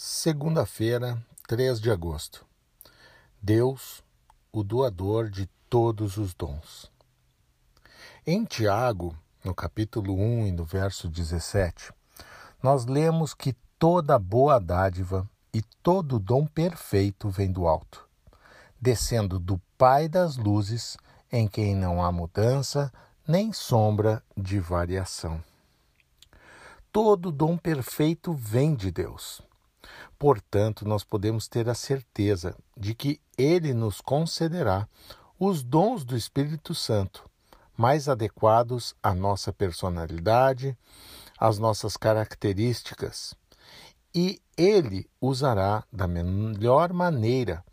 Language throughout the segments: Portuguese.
Segunda-feira, 3 de agosto. Deus, o doador de todos os dons. Em Tiago, no capítulo 1 e no verso 17, nós lemos que toda boa dádiva e todo dom perfeito vem do alto, descendo do Pai das luzes, em quem não há mudança nem sombra de variação. Todo dom perfeito vem de Deus. Portanto, nós podemos ter a certeza de que Ele nos concederá os dons do Espírito Santo, mais adequados à nossa personalidade, às nossas características. E Ele usará da melhor maneira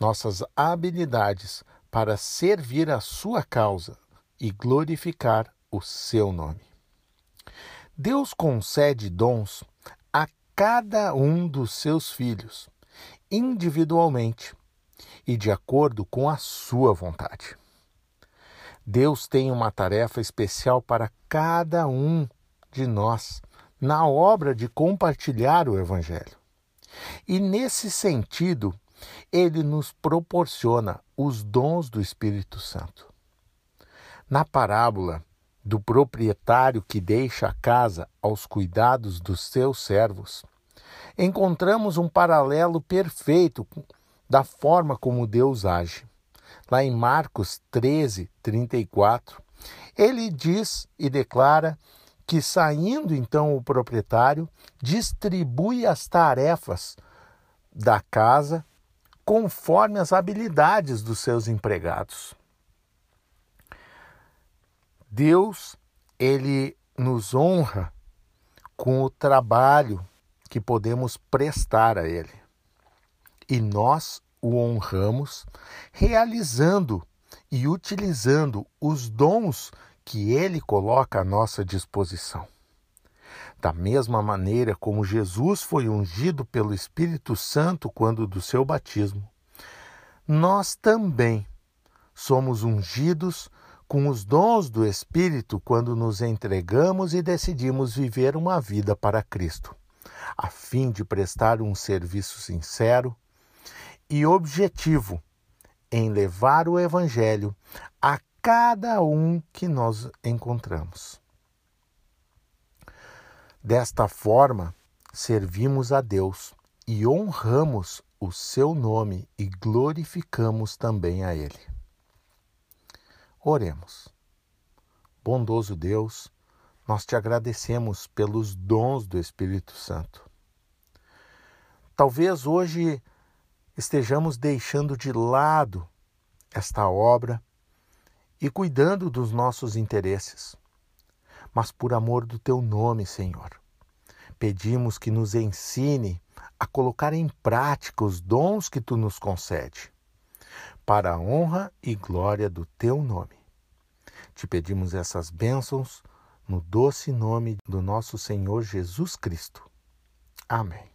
nossas habilidades para servir a Sua causa e glorificar o Seu nome. Deus concede dons cada um dos seus filhos, individualmente e de acordo com a sua vontade. Deus tem uma tarefa especial para cada um de nós na obra de compartilhar o Evangelho. E nesse sentido, ele nos proporciona os dons do Espírito Santo. Na parábola do proprietário que deixa a casa aos cuidados dos seus servos, encontramos um paralelo perfeito da forma como Deus age. Lá em Marcos 13, 34, ele diz e declara que, saindo então o proprietário, distribui as tarefas da casa conforme as habilidades dos seus empregados. Deus, ele nos honra com o trabalho que podemos prestar a ele. E nós o honramos realizando e utilizando os dons que ele coloca à nossa disposição. Da mesma maneira como Jesus foi ungido pelo Espírito Santo quando do seu batismo, nós também somos ungidos com os dons do Espírito quando nos entregamos e decidimos viver uma vida para Cristo, a fim de prestar um serviço sincero e objetivo em levar o Evangelho a cada um que nós encontramos. Desta forma, servimos a Deus e honramos o seu nome e glorificamos também a Ele. Oremos. Bondoso Deus, nós te agradecemos pelos dons do Espírito Santo. Talvez hoje estejamos deixando de lado esta obra e cuidando dos nossos interesses. Mas por amor do teu nome, Senhor, pedimos que nos ensine a colocar em prática os dons que tu nos concede para a honra e glória do teu nome. Te pedimos essas bênçãos no doce nome do nosso Senhor Jesus Cristo. Amém.